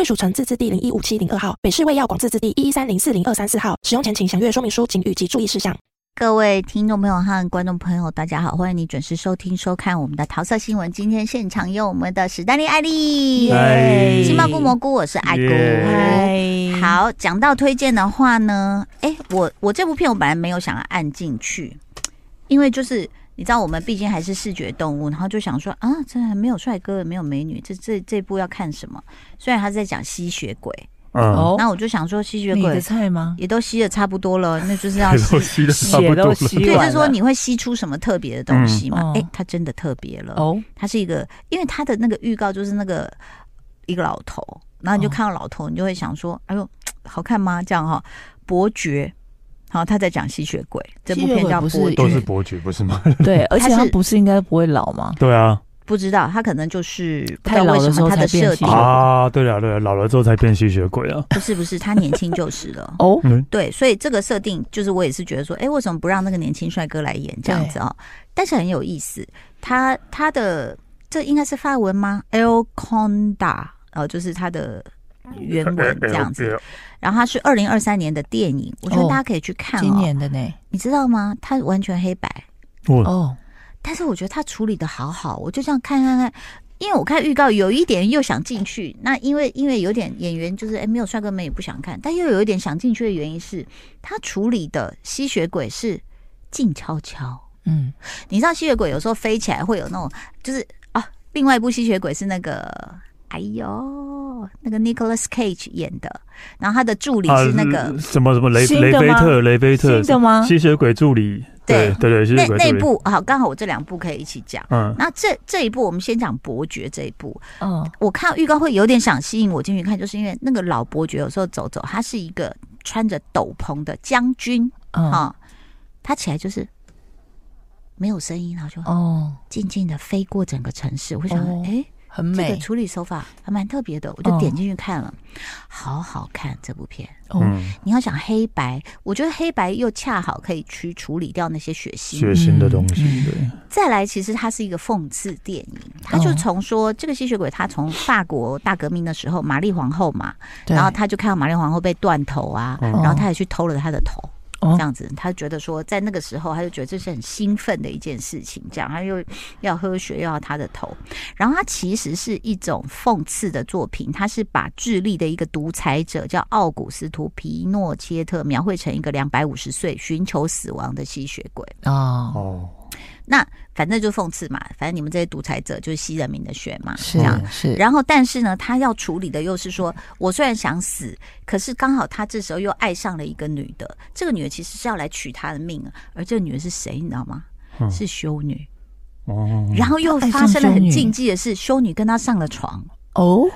贵属城自治地零一五七零二号，北市卫药广自治地一一三零四零二三四号。使用前请详阅说明书、及注意事项。各位听众朋友和观众朋友，大家好，欢迎你准时收听收看我们的桃色新闻。今天现场有我们的史丹利艾莉，嗨，杏鲍菇蘑菇，我是爱菇。嗨，好，讲到推荐的话呢，哎，我我这部片我本来没有想要按进去，因为就是。你知道我们毕竟还是视觉动物，然后就想说啊，这没有帅哥，没有美女，这这这部要看什么？虽然他在讲吸血鬼，嗯，那我就想说吸血鬼你的菜吗？也都吸的差不多了，那就是要 吸，吸的差不多了。对，就是说你会吸出什么特别的东西嘛？哎、嗯，它真的特别了哦，它是一个，因为它的那个预告就是那个一个老头，然后你就看到老头，你就会想说，哎呦，好看吗？这样哈、哦，伯爵。好，他在讲吸血鬼，这部片叫伯爵，都是伯爵，不是吗？对，而且他不是应该不会老吗？对啊，不知道他可能就是太老的时候他的设定啊，对了对了，老了之后才变吸血鬼啊？不是不是，他年轻就是了 哦。对，所以这个设定就是我也是觉得说，哎，为什么不让那个年轻帅哥来演这样子啊？但是很有意思，他他的这应该是法文吗？El Conda，呃，就是他的。原 文这样子，然后它是二零二三年的电影，我觉得大家可以去看。今年的呢，你知道吗？它完全黑白。哦，但是我觉得它处理的好好，我就这样看看看，因为我看预告有一点又想进去，那因为因为有点演员就是哎没有帅哥们也不想看，但又有一点想进去的原因是，他处理的吸血鬼是静悄悄，嗯，你知道吸血鬼有时候飞起来会有那种，就是啊，另外一部吸血鬼是那个。哎呦，那个 Nicholas Cage 演的，然后他的助理是那个、啊、什么什么雷雷菲特，雷菲特新的吗？吸血鬼助理，对对对，对，那那部好，刚好我这两部可以一起讲。嗯，那这这一部我们先讲伯爵这一部。嗯，我看预告会有点想吸引我进去看，就是因为那个老伯爵有时候走走，他是一个穿着斗篷的将军，哦，他起来就是没有声音，然后就哦，静静的飞过整个城市。我想，哎、哦。很美，这个处理手法还蛮特别的，我就点进去看了，哦、好好看这部片。哦，你要想黑白，我觉得黑白又恰好可以去处理掉那些血腥、血腥的东西。对，再来，其实它是一个讽刺电影，它就从说这个吸血鬼，他从法国大革命的时候，玛丽皇后嘛，然后他就看到玛丽皇后被断头啊，然后他也去偷了他的头。这样子，他觉得说，在那个时候，他就觉得这是很兴奋的一件事情。这样，他又要喝血，又要他的头。然后，他其实是一种讽刺的作品。他是把智利的一个独裁者叫奥古斯图·皮诺切特描绘成一个两百五十岁寻求死亡的吸血鬼。哦哦。那反正就讽刺嘛，反正你们这些独裁者就是吸人民的血嘛，是这样是。然后，但是呢，他要处理的又是说，我虽然想死，可是刚好他这时候又爱上了一个女的，这个女的其实是要来取他的命啊。而这个女的是谁，你知道吗？嗯、是修女。哦。然后又发生了很禁忌的事，修女跟他上了床。哦。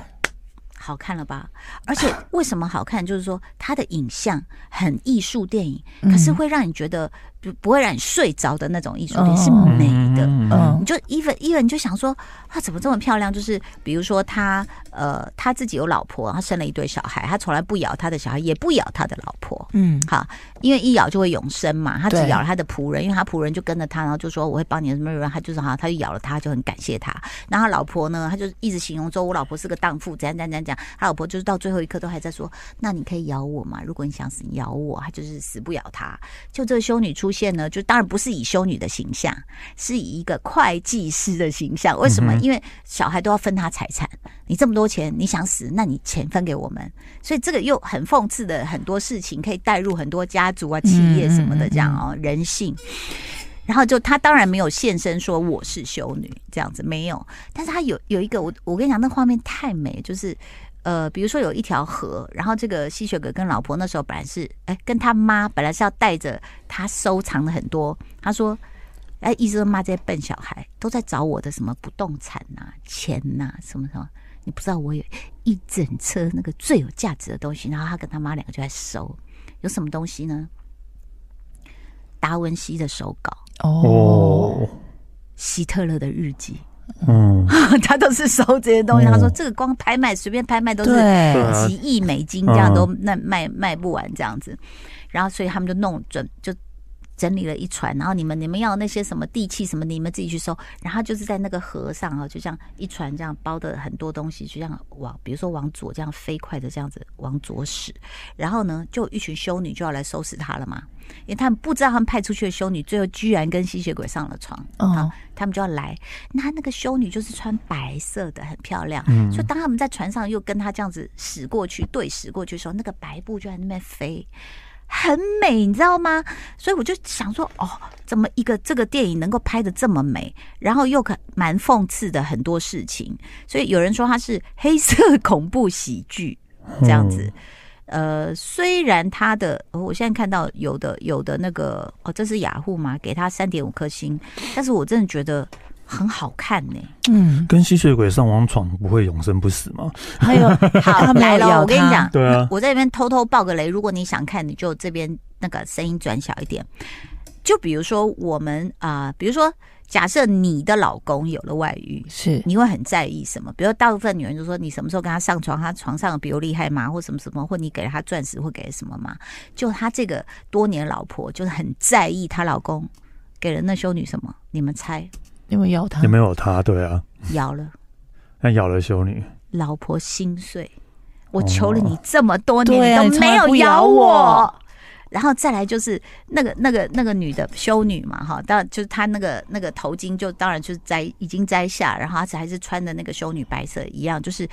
好看了吧？而且为什么好看？就是说它的影像很艺术电影，可是会让你觉得不不会让你睡着的那种艺术品是美的。嗯，你就 even even 你就想说，她怎么这么漂亮？就是比如说他呃他自己有老婆，他生了一对小孩，他从来不咬他的小孩，也不咬他的老婆。嗯，好，因为一咬就会永生嘛。他只咬了他的仆人，因为他仆人就跟着他，然后就说我会帮你什么什么，他就是哈，他就咬了他，就很感谢他。然后他老婆呢，他就一直形容说，我老婆是个荡妇，怎样怎样怎样讲。他老婆就是到最后一刻都还在说：“那你可以咬我吗？如果你想死，你咬我。”他就是死不咬他。就这个修女出现呢，就当然不是以修女的形象，是以一个会计师的形象。为什么？因为小孩都要分他财产。你这么多钱，你想死，那你钱分给我们。所以这个又很讽刺的很多事情，可以带入很多家族啊、企业什么的这样哦，人性。然后就他当然没有现身说我是修女这样子，没有。但是他有有一个我我跟你讲，那画面太美，就是。呃，比如说有一条河，然后这个吸血鬼跟老婆那时候本来是，哎，跟他妈本来是要带着他收藏的很多，他说，哎，一直说骂这些笨小孩都在找我的什么不动产呐、啊、钱呐、啊、什么什么，你不知道我有一整车那个最有价值的东西。”然后他跟他妈两个就在收，有什么东西呢？达文西的手稿哦，希特勒的日记。嗯，他都是收这些东西。他说这个光拍卖随便拍卖都是几亿美金，这样都那卖卖不完这样子。然后所以他们就弄准就整理了一船，然后你们你们要那些什么地契什么，你们自己去收。然后就是在那个河上啊，就像一船这样包的很多东西，就像往比如说往左这样飞快的这样子往左驶。然后呢，就一群修女就要来收拾他了嘛。因为他们不知道他们派出去的修女最后居然跟吸血鬼上了床，啊，他们就要来。那那个修女就是穿白色的，很漂亮。嗯所以当他们在船上又跟他这样子驶过去，对驶过去的时候，那个白布就在那边飞，很美，你知道吗？所以我就想说，哦，怎么一个这个电影能够拍的这么美，然后又可蛮讽刺的很多事情。所以有人说它是黑色恐怖喜剧这样子。呃，虽然它的，我现在看到有的有的那个哦，这是雅虎嘛，给他三点五颗星，但是我真的觉得很好看呢。嗯，跟吸血鬼上王闯不会永生不死吗？还有，好 来了，我跟你讲，对啊，我在这边偷偷爆个雷，如果你想看，你就这边那个声音转小一点。就比如说我们啊、呃，比如说。假设你的老公有了外遇，是你会很在意什么？比如大部分女人就说，你什么时候跟他上床，他床上比我厉害吗？或什么什么？或你给了他钻石，或给了什么吗？就他这个多年老婆，就是很在意她老公给了那修女什么？你们猜？有没有咬他？有没有他？对啊，咬了。那咬了修女，老婆心碎。我求了你这么多年，哦、你都没有咬我。然后再来就是那个那个那个女的修女嘛，哈，当然就是她那个那个头巾就当然就是摘已经摘下，然后她还是穿的那个修女白色一样，就是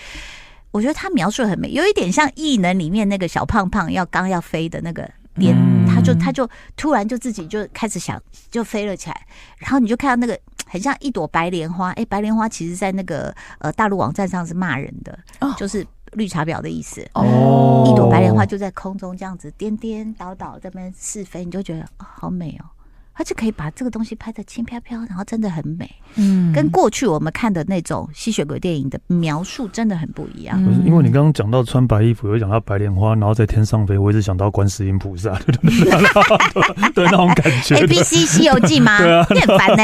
我觉得她描述很美，有一点像异能里面那个小胖胖要刚要飞的那个点，她就她就突然就自己就开始想就飞了起来，然后你就看到那个很像一朵白莲花，哎，白莲花其实在那个呃大陆网站上是骂人的，就是。绿茶婊的意思哦，一朵白莲花就在空中这样子颠颠倒倒在那边试飞，你就觉得哦，好美哦。他就可以把这个东西拍的轻飘飘，然后真的很美。嗯，跟过去我们看的那种吸血鬼电影的描述真的很不一样。不是，因为你刚刚讲到穿白衣服，有讲到白莲花，然后在天上飞，我一直想到观世音菩萨，对 对对，对那种感觉。A B C 西游记吗？对啊，你很烦呢。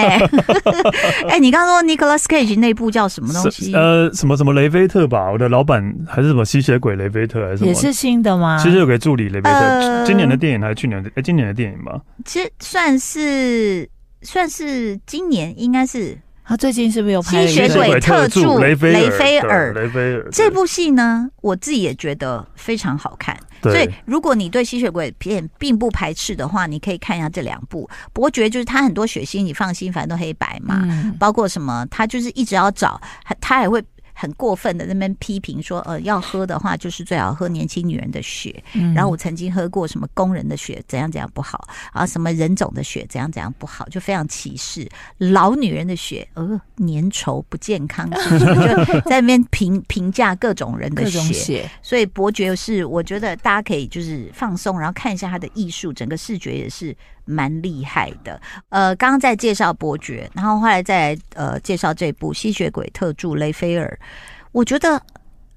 哎，你刚刚说 Nicolas Cage 那部叫什么东西？呃，什么什么雷菲特吧？我的老板还是什么吸血鬼雷菲特还是什么？也是新的吗？其实有个助理雷菲特，今年的电影还是去年的？哎，今年的电影吧？其实算是。是算是今年应该是他最近是不是有拍吸血鬼特助雷菲菲尔？雷菲尔这部戏呢，我自己也觉得非常好看。所以如果你对吸血鬼片并不排斥的话，你可以看一下这两部。伯爵就是他很多血腥，你放心，反正都黑白嘛。包括什么，他就是一直要找他，他还会。很过分的那边批评说，呃，要喝的话就是最好喝年轻女人的血。嗯、然后我曾经喝过什么工人的血，怎样怎样不好啊？什么人种的血，怎样怎样不好，就非常歧视老女人的血，呃，粘稠不健康，是 是就在那边评评价各种人的血。血所以伯爵是，我觉得大家可以就是放松，然后看一下他的艺术，整个视觉也是。蛮厉害的，呃，刚刚在介绍伯爵，然后后来再来呃介绍这部吸血鬼特助雷菲尔，我觉得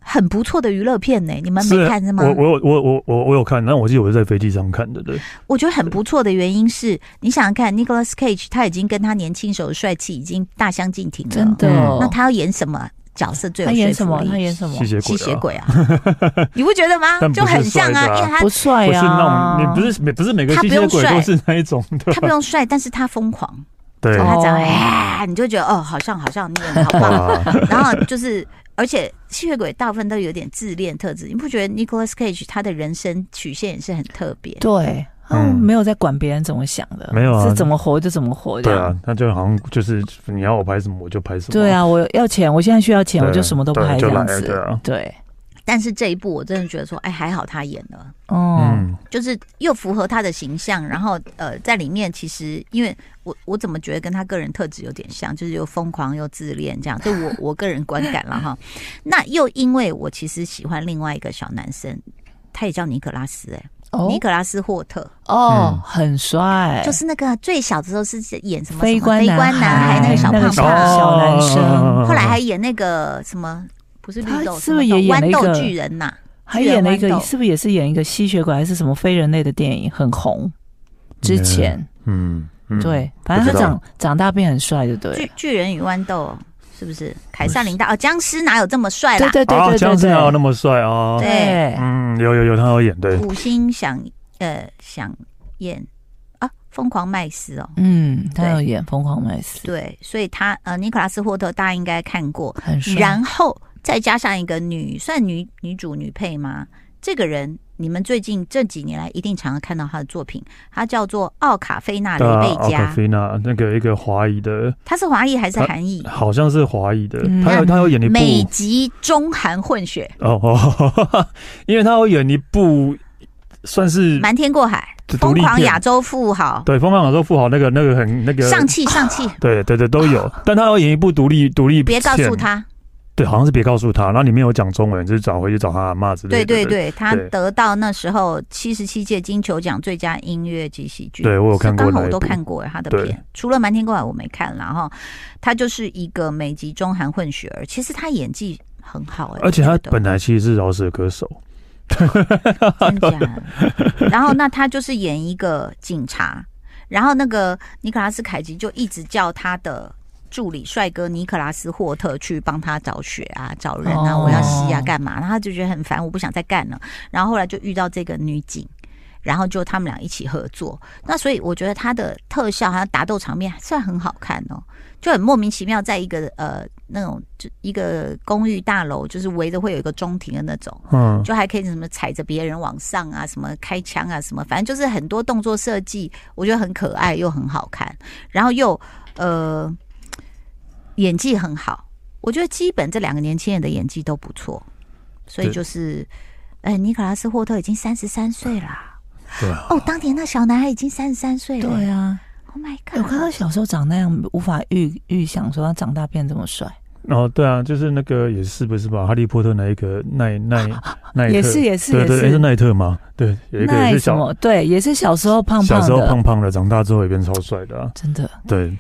很不错的娱乐片呢。你们没看是吗？我我我我我我有看，但我记得我是在飞机上看的。对，我觉得很不错的原因是，你想想看，Nicholas Cage 他已经跟他年轻时候的帅气已经大相径庭了，真的。那他要演什么？角色最有说服力。他演什么？他演什么？吸血鬼啊！吸血鬼啊！你不觉得吗？就很像啊，因为他不帅啊。不是那种，你不是不是每个吸血鬼都是那一种。他不用帅，但是他疯狂。对，他这样，哎，你就觉得哦，好像好像你很好棒。然后就是，而且吸血鬼大部分都有点自恋特质。你不觉得 Nicolas Cage 他的人生曲线也是很特别？对。嗯，没有在管别人怎么想的，没有啊，是怎么活就怎么活。对啊，他就好像就是你要我拍什么我就拍什么。对啊，我要钱，我现在需要钱，我就什么都拍这样子。对啊，对。但是这一部我真的觉得说，哎，还好他演了，哦，就是又符合他的形象，然后呃，在里面其实因为我我怎么觉得跟他个人特质有点像，就是又疯狂又自恋这样，就我 我个人观感了哈。那又因为我其实喜欢另外一个小男生，他也叫尼可拉斯，哎。尼可拉斯霍特。哦，很帅，就是那个最小的时候是演什么飞官飞官男孩那个小胖胖。小男生，后来还演那个什么不是绿豆，是不是也演了一个豌豆巨人呐？还演了一个，是不是也是演一个吸血鬼还是什么非人类的电影，很红？之前，嗯，对，反正他长长大变很帅，就对。巨巨人与豌豆是不是？凯撒琳达哦，僵尸哪有这么帅啦？对对对对，僵尸哪有那么帅哦？对，嗯，有有有，他有演对。五星想呃想演啊，疯狂麦斯哦，嗯，他有演疯狂麦斯，对，所以他呃，尼古拉斯霍特大家应该看过，很帅。然后再加上一个女，算女女主女配吗？这个人。你们最近这几年来一定常常看到他的作品，他叫做奥卡菲娜·雷贝加。奥卡菲娜，那个一个华裔的，他是华裔还是韩裔？好像是华裔的。他有他有演一部美籍中韩混血。哦哦，因为他有演一部算是瞒天过海、疯狂亚洲富豪。对，疯狂亚洲富豪那个那个很那个上气上气。对对对都有，但他要演一部独立独立。别告诉他。对，好像是别告诉他，然后里面有讲中文，就是找回去找他阿嬷之类的。对对对，他得到那时候七十七届金球奖最佳音乐及喜剧。对，我有看过，刚好我都看过他的片，除了《瞒天过海》我没看，然后他就是一个美籍中韩混血儿，其实他演技很好哎，而且他本来其实是饶舌歌手，真假？然后那他就是演一个警察，然后那个尼可拉斯凯奇就一直叫他的。助理帅哥尼克拉斯霍特去帮他找血啊，找人啊，我要吸啊，干嘛？然后他就觉得很烦，我不想再干了。然后后来就遇到这个女警，然后就他们俩一起合作。那所以我觉得他的特效还有打斗场面算很好看哦，就很莫名其妙，在一个呃那种就一个公寓大楼，就是围着会有一个中庭的那种，嗯，就还可以什么踩着别人往上啊，什么开枪啊，什么，反正就是很多动作设计，我觉得很可爱又很好看，然后又呃。演技很好，我觉得基本这两个年轻人的演技都不错，所以就是，哎对，尼可拉斯霍特已经三十三岁了，对啊，哦，当年那小男孩已经三十三岁了，对啊，Oh my God，我看他小时候长那样，无法预预想说他长大变这么帅。哦，对啊，就是那个也是不是吧？哈利波特那一个奈奈奈特，也是也是对对，是。奈特吗？对，有一个也是小，对，也是小时候胖胖的，小时候胖胖的，长大之后也变超帅的，啊，真的，对。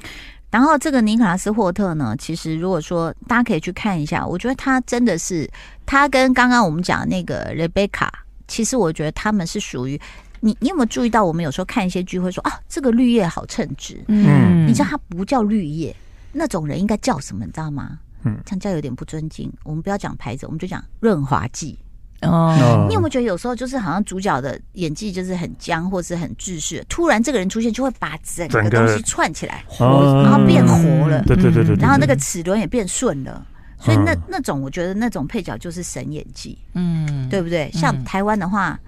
然后这个尼可拉斯霍特呢，其实如果说大家可以去看一下，我觉得他真的是他跟刚刚我们讲的那个雷贝卡，其实我觉得他们是属于你。你有没有注意到，我们有时候看一些剧会说啊，这个绿叶好称职，嗯，你知道他不叫绿叶，那种人应该叫什么？你知道吗？嗯，这样叫有点不尊敬。我们不要讲牌子，我们就讲润滑剂。哦，你有没有觉得有时候就是好像主角的演技就是很僵，或是很制式，突然这个人出现就会把整个东西串起来，然后变活了，对对对对，然后那个齿轮也变顺了，所以那那种我觉得那种配角就是神演技，嗯，对不对？像台湾的话，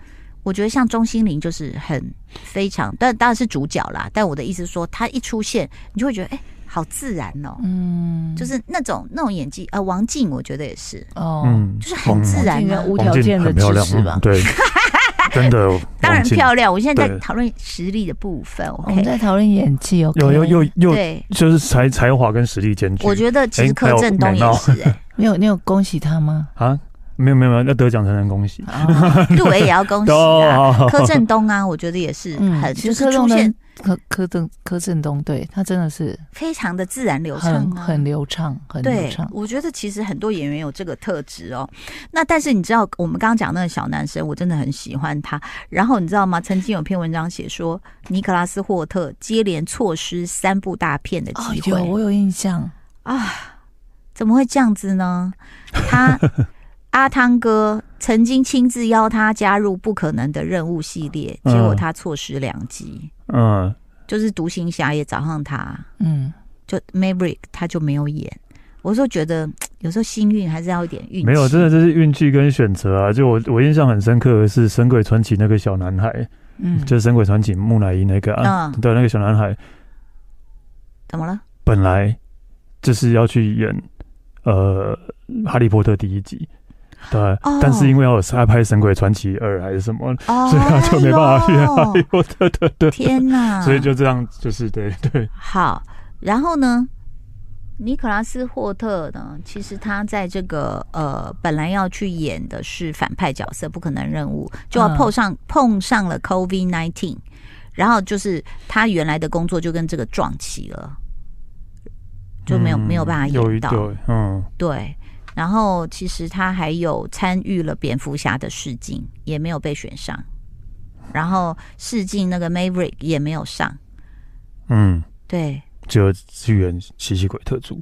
我觉得像钟欣凌就是很非常，但当然是主角啦。但我的意思是说，他一出现，你就会觉得哎。好自然哦，嗯，就是那种那种演技，呃，王静我觉得也是。哦，就是很自然的无条件的支持吧，对，真的，当然漂亮。我现在在讨论实力的部分，我们在讨论演技，哦有有有有，对，就是才才华跟实力兼具。我觉得其实柯震东也是，哎，你有你有恭喜他吗？啊？没有没有没有，要得奖才能恭喜，入围也要恭喜啊！柯震东啊，我觉得也是很就是出现柯柯震柯震东，对他真的是非常的自然流畅，很流畅，很流畅。我觉得其实很多演员有这个特质哦。那但是你知道，我们刚刚讲那个小男生，我真的很喜欢他。然后你知道吗？曾经有篇文章写说，尼克拉斯霍特接连错失三部大片的机会，我有印象啊！怎么会这样子呢？他。阿汤哥曾经亲自邀他加入《不可能的任务》系列，结果他错失两集。嗯，就是独行侠也找上他，嗯，就 Maverick 他就没有演。我说觉得有时候幸运还是要一点运气。没有，真的这是运气跟选择啊！就我我印象很深刻的是《神鬼传奇》那个小男孩，嗯，就是《神鬼传奇》木乃伊那个啊，嗯、对，那个小男孩怎么了？本来就是要去演呃《哈利波特》第一集。对，哦、但是因为我是在拍《神鬼传奇二》还是什么，哦、所以他就没办法去哈利波特。对对，天哪！所以就这样，就是对对。好，然后呢，尼克拉斯霍特呢，其实他在这个呃，本来要去演的是反派角色，不可能任务，就要碰上、嗯、碰上了 COVID nineteen，然后就是他原来的工作就跟这个撞齐了，就没有、嗯、没有办法演到。嗯，对。然后其实他还有参与了蝙蝠侠的试镜，也没有被选上。然后试镜那个 Maverick 也没有上。嗯，对。就支援吸血鬼特助，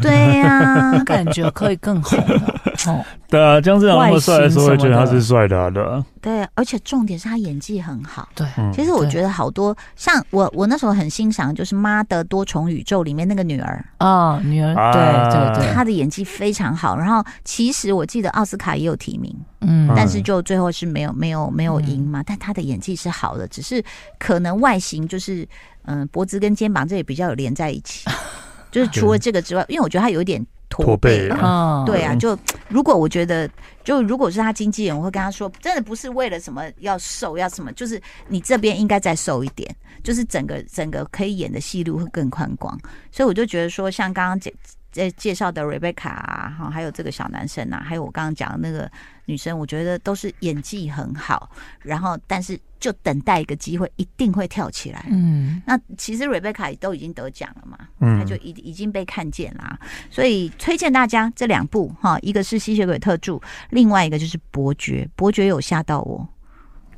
对呀、啊，感觉可以更红了。哦，对啊，姜志阳那么帅的时候，会觉得他是帅的，啊，对啊。对，而且重点是他演技很好。对，其实我觉得好多像我，我那时候很欣赏，就是《妈的多重宇宙》里面那个女儿哦，女儿，对对对，她的演技非常好。然后其实我记得奥斯卡也有提名，嗯，但是就最后是没有没有没有赢嘛。但她的演技是好的，只是可能外形就是。嗯，脖子跟肩膀这里比较有连在一起，就是除了这个之外，因为我觉得他有一点驼背啊，对啊，就如果我觉得，就如果是他经纪人，我会跟他说，真的不是为了什么要瘦要什么，就是你这边应该再瘦一点，就是整个整个可以演的戏路会更宽广，所以我就觉得说，像刚刚介介介绍的 Rebecca 啊，哈，还有这个小男生啊，还有我刚刚讲的那个。女生我觉得都是演技很好，然后但是就等待一个机会，一定会跳起来。嗯，那其实 Rebecca 都已经得奖了嘛，嗯，他就已已经被看见啦，所以推荐大家这两部哈，一个是吸血鬼特助，另外一个就是伯爵，伯爵有吓到我。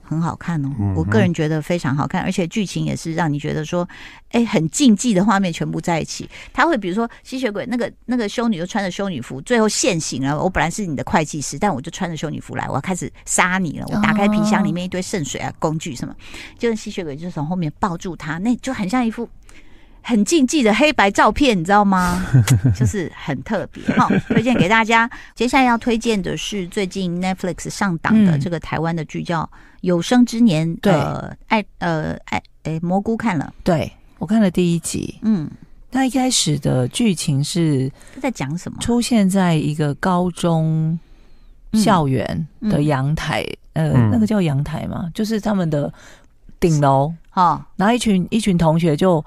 很好看哦，我个人觉得非常好看，而且剧情也是让你觉得说，哎，很禁忌的画面全部在一起。他会比如说吸血鬼那个那个修女就穿着修女服，最后现形了。我本来是你的会计师，但我就穿着修女服来，我要开始杀你了。我打开皮箱里面一堆圣水啊，工具什么，就是吸血鬼就从后面抱住他，那就很像一幅很禁忌的黑白照片，你知道吗？就是很特别哈，推荐给大家。接下来要推荐的是最近 Netflix 上档的这个台湾的剧叫。有生之年，对，爱呃爱诶，蘑菇看了，对我看了第一集，嗯，那一开始的剧情是在讲什么？出现在一个高中校园的阳台，呃，那个叫阳台嘛，就是他们的顶楼，哦，然后一群一群同学就。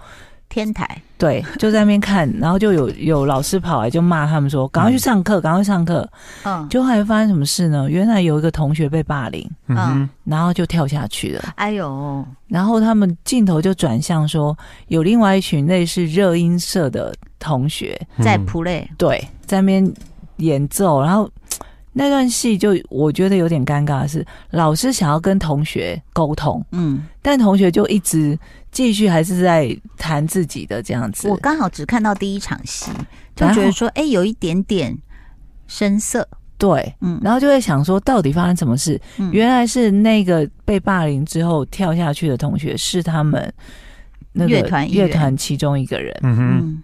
天台对，就在那边看，然后就有有老师跑来就骂他们说：“赶快去上课，赶快上课。”嗯，就后来发生什么事呢？原来有一个同学被霸凌，嗯，然后就跳下去了。哎呦！然后他们镜头就转向说，有另外一群类似热音社的同学在 play，对，在那边演奏。然后那段戏就我觉得有点尴尬的是，老师想要跟同学沟通，嗯，但同学就一直。继续还是在谈自己的这样子。我刚好只看到第一场戏，就觉得说，哎、欸，有一点点生涩。对，嗯，然后就会想说，到底发生什么事？嗯、原来是那个被霸凌之后跳下去的同学是他们那个乐团乐团其中一个人。嗯哼。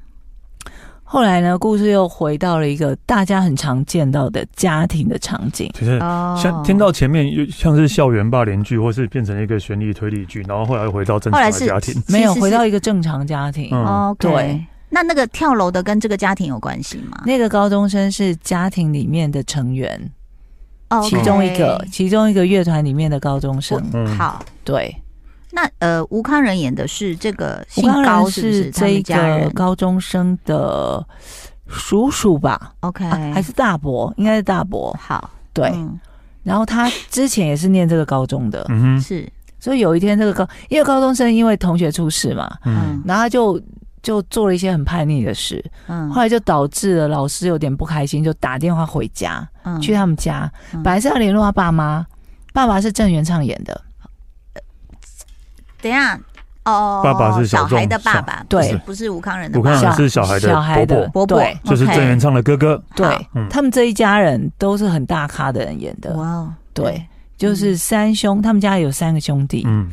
后来呢，故事又回到了一个大家很常见到的家庭的场景。其实像听到前面又像是校园霸凌剧，或是变成一个悬疑推理剧，然后后来又回到正常的家庭，没有回到一个正常家庭。哦，对。那那个跳楼的跟这个家庭有关系吗？那个高中生是家庭里面的成员，哦，其中一个，其中一个乐团里面的高中生。嗯好，对。那呃，吴康仁演的是这个姓高是不是？是这一个高中生的叔叔吧？OK，、啊、还是大伯？应该是大伯。好，对。嗯、然后他之前也是念这个高中的，嗯哼，是。所以有一天，这个高因为高中生因为同学出事嘛，嗯，然后他就就做了一些很叛逆的事，嗯，后来就导致了老师有点不开心，就打电话回家，嗯，去他们家，嗯、本来是要联络他爸妈，爸爸是郑元畅演的。等一下，哦，爸爸是小，小孩的爸爸，对，不是吴康仁的爸爸，吴慷仁是小孩的小孩的伯伯，对，就是郑元畅的哥哥，对，他们这一家人都是很大咖的人演的，哇，对，就是三兄，他们家有三个兄弟，嗯，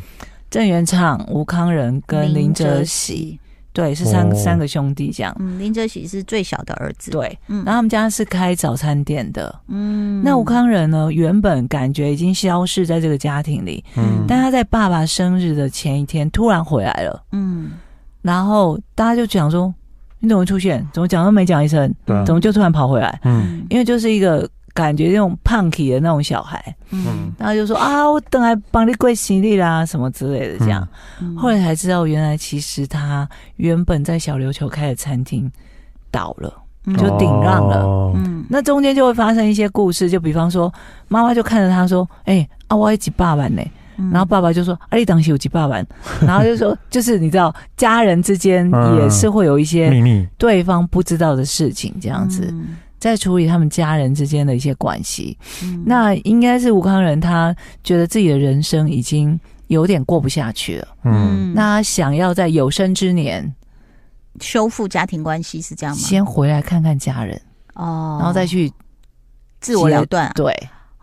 郑元畅、吴康仁跟林哲熹。对，是三、哦、三个兄弟这样。嗯，林哲喜是最小的儿子。对，嗯，然后他们家是开早餐店的。嗯，那吴康仁呢，原本感觉已经消失在这个家庭里。嗯，但他在爸爸生日的前一天突然回来了。嗯，然后大家就讲说：“你怎么会出现？怎么讲都没讲一声？对，怎么就突然跑回来？”嗯，因为就是一个。感觉那种 punky 的那种小孩，嗯，然后就说啊，我等来帮你跪行李啦，什么之类的，这样。嗯、后来才知道，原来其实他原本在小琉球开的餐厅倒了，嗯、就顶让了。哦、嗯，那中间就会发生一些故事，就比方说，妈妈就看着他说：“哎、欸，啊，我有几百万呢？”然后爸爸就说：“啊，你当时有几百万？” 然后就说：“就是你知道，家人之间也是会有一些秘密，对方不知道的事情，这样子。”嗯在处理他们家人之间的一些关系。嗯，那应该是吴康仁，他觉得自己的人生已经有点过不下去了。嗯，那他想要在有生之年修复家庭关系，是这样吗？先回来看看家人哦，然后再去自我了断。对。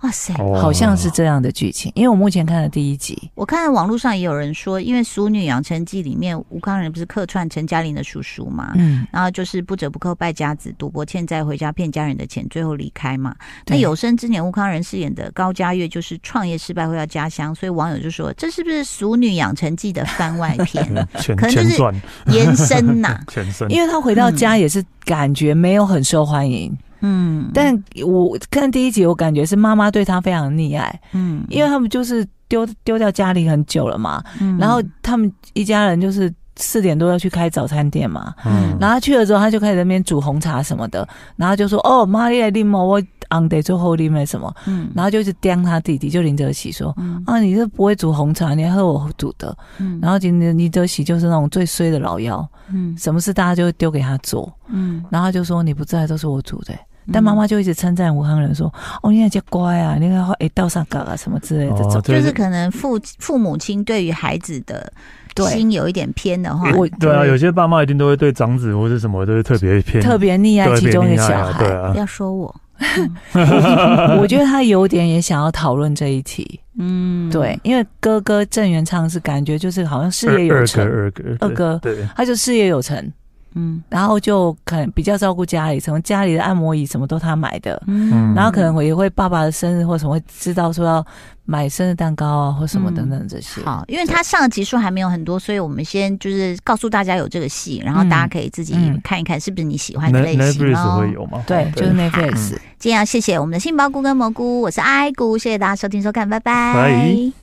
哇塞，好像是这样的剧情，因为我目前看了第一集，我看网络上也有人说，因为《俗女养成记》里面吴康仁不是客串陈嘉玲的叔叔嘛，嗯，然后就是不折不扣败家子，赌博欠债回家骗家人的钱，最后离开嘛。那有生之年吴康仁饰演的高嘉月就是创业失败回到家乡，所以网友就说这是不是《俗女养成记》的番外篇？可能就是延伸呐，前身，因为他回到家也是感觉没有很受欢迎。嗯，但我看第一集，我感觉是妈妈对他非常溺爱。嗯，因为他们就是丢丢掉家里很久了嘛，嗯，然后他们一家人就是四点多要去开早餐店嘛，嗯，然后去了之后，他就开始在那边煮红茶什么的，然后就说：“哦，妈你来啉嘛，我昂得最后啉没什么。”嗯，然后就一直刁他弟弟，就林哲喜说：“嗯、啊，你这不会煮红茶，你还喝我煮的。”嗯，然后今天林哲喜就是那种最衰的老妖。嗯，什么事大家就会丢给他做，嗯，然后就说你不在都是我煮的，但妈妈就一直称赞武汉人说，哦，你这乖啊，你看会倒上岗啊什么之类的，就是可能父父母亲对于孩子的心有一点偏的话，对啊，有些爸妈一定都会对长子或者什么都会特别偏，特别溺爱其中一个小孩，对啊，不要说我，我觉得他有点也想要讨论这一题，嗯，对，因为哥哥郑元畅是感觉就是好像事业有成，二哥二哥，对，他就事业有成。嗯，然后就可能比较照顾家里，什么家里的按摩椅什么都他买的，嗯，然后可能我也会爸爸的生日或什么会知道说要买生日蛋糕啊或什么等等这些。好，因为他上的集数还没有很多，所以我们先就是告诉大家有这个戏，然后大家可以自己看一看是不是你喜欢的类型哦。会有吗？对，就是 Netflix。今天要谢谢我们的杏鲍菇跟蘑菇，我是爱菇，谢谢大家收听收看，拜拜。